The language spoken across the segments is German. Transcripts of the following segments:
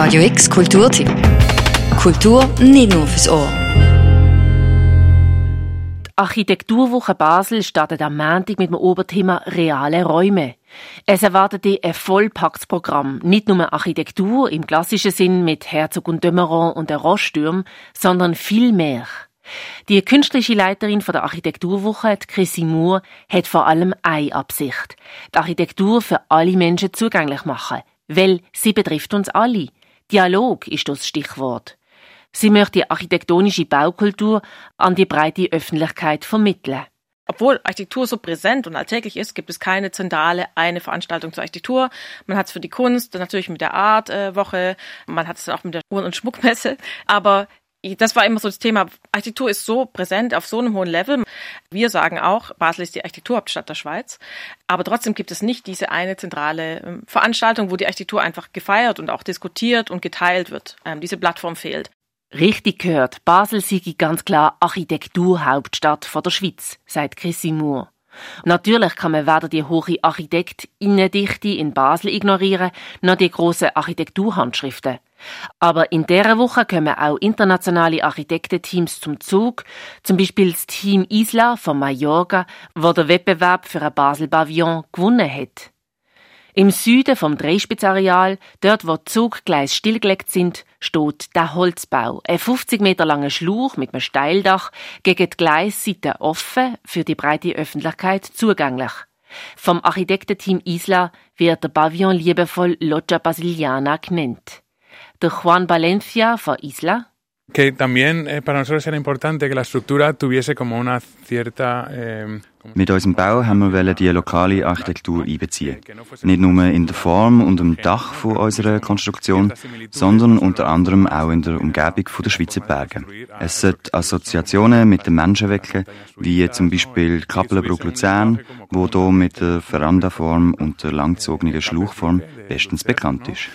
Radio X Kulturtipp. Kultur nicht nur fürs Ohr. Die Architekturwoche Basel startet am Montag mit dem Oberthema Reale Räume. Es erwartet ein vollpacktes Programm. Nicht nur Architektur im klassischen Sinn mit Herzog und Dömeron und der Rostürm, sondern viel mehr. Die künstlerische Leiterin der Architekturwoche, Chrissy Moore, hat vor allem eine Absicht. Die Architektur für alle Menschen zugänglich machen. Weil sie betrifft uns alle. Dialog ist das Stichwort. Sie möchte architektonische Baukultur an die breite Öffentlichkeit vermitteln. Obwohl Architektur so präsent und alltäglich ist, gibt es keine zentrale eine Veranstaltung zur Architektur. Man hat es für die Kunst, natürlich mit der Artwoche, äh, man hat es auch mit der Uhren- und Schmuckmesse. Aber das war immer so das Thema. Architektur ist so präsent auf so einem hohen Level. Wir sagen auch, Basel ist die Architekturhauptstadt der Schweiz. Aber trotzdem gibt es nicht diese eine zentrale ähm, Veranstaltung, wo die Architektur einfach gefeiert und auch diskutiert und geteilt wird. Ähm, diese Plattform fehlt. Richtig gehört, Basel sei ganz klar Architekturhauptstadt der Schweiz, sagt Chrissy Moore. Natürlich kann man weder die hohe Architektinnendichte in Basel ignorieren, noch die grossen Architekturhandschriften. Aber in dieser Woche kommen auch internationale Architektenteams zum Zug, zum Beispiel das Team Isla von Mallorca, wo der Wettbewerb für ein Basel Pavillon gewonnen hat. Im Süden vom Dreispitzareal, dort wo die Zuggleise stillgelegt sind, steht der Holzbau. Ein 50 Meter langer Schlauch mit einem Steildach gegen die Gleisseite offen, für die breite Öffentlichkeit zugänglich. Vom Architektenteam Isla wird der Pavillon liebevoll Loggia Basiliana genannt. Der Juan Valencia von Isla. Que también eh, para nosotros era importante que la estructura tuviese como una cierta eh, Mit unserem Bau haben wir die lokale Architektur einbeziehen. Nicht nur in der Form und im Dach von unserer Konstruktion, sondern unter anderem auch in der Umgebung der Schweizer Berge. Es sollte Assoziationen mit den Menschen wecken, wie zum Beispiel Kappelenbruck Luzern, wo hier mit der Verandaform und der langgezogenen Schlauchform bestens bekannt ist.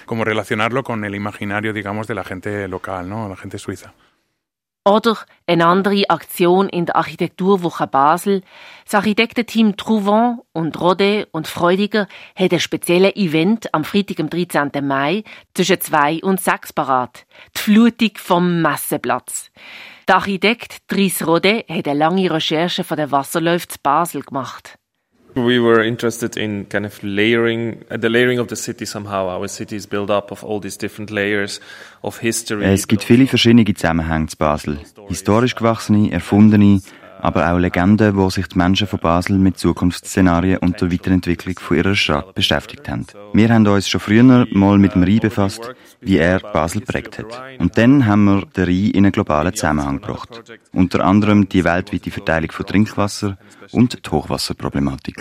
Oder eine andere Aktion in der Architekturwoche Basel. Das Architektenteam Trouvant und Rode und Freudiger hat ein spezielles Event am Freitag, am 13. Mai zwischen 2 und 6 parat. Die Flutung vom Messeplatz. Der Architekt Dries Rode hat eine lange Recherche von der Wasserläufe zu Basel gemacht. We were interested in kind of layering, uh, the layering of the city somehow. Our city is built up of all these different layers of history. Es gibt viele verschiedene Zusammenhänge zu Basel. Historisch gewachsene, erfundene, aber auch Legenden, wo sich die Menschen von Basel mit Zukunftsszenarien und der Weiterentwicklung von ihrer Stadt beschäftigt haben. Wir haben uns schon früher mal mit dem Rhein befasst, wie er Basel prägt hat. Und dann haben wir den Rhein in einen globalen Zusammenhang gebracht. Unter anderem die weltweite Verteilung von Trinkwasser und die Hochwasserproblematik.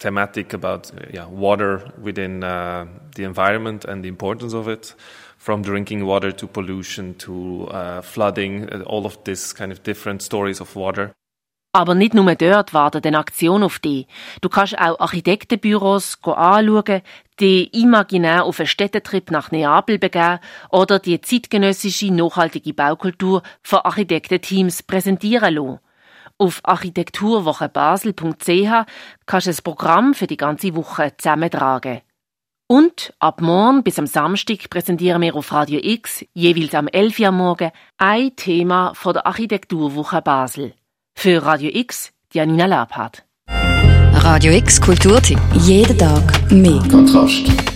Thematic about yeah, water within uh, the environment and the importance of it. from drinking water to pollution to uh, flooding, uh, all of this kind of different stories of water. Aber nicht nur dort wartet eine Aktion auf dich. Du kannst auch Architektenbüros anschauen, die imaginär auf einen Städtetrip nach Neapel begeben oder die zeitgenössische nachhaltige Baukultur von Architektenteams präsentieren lassen. Auf architekturwochebasel.ch kannst du das Programm für die ganze Woche zusammentragen. Und ab morgen bis am Samstag präsentieren wir auf Radio X jeweils am 11 Uhr morgen ein Thema von der Architekturwoche Basel. Für Radio X, Janina Labhardt. Radio X Kulturtipp. Jeden Tag mehr. Kontrast.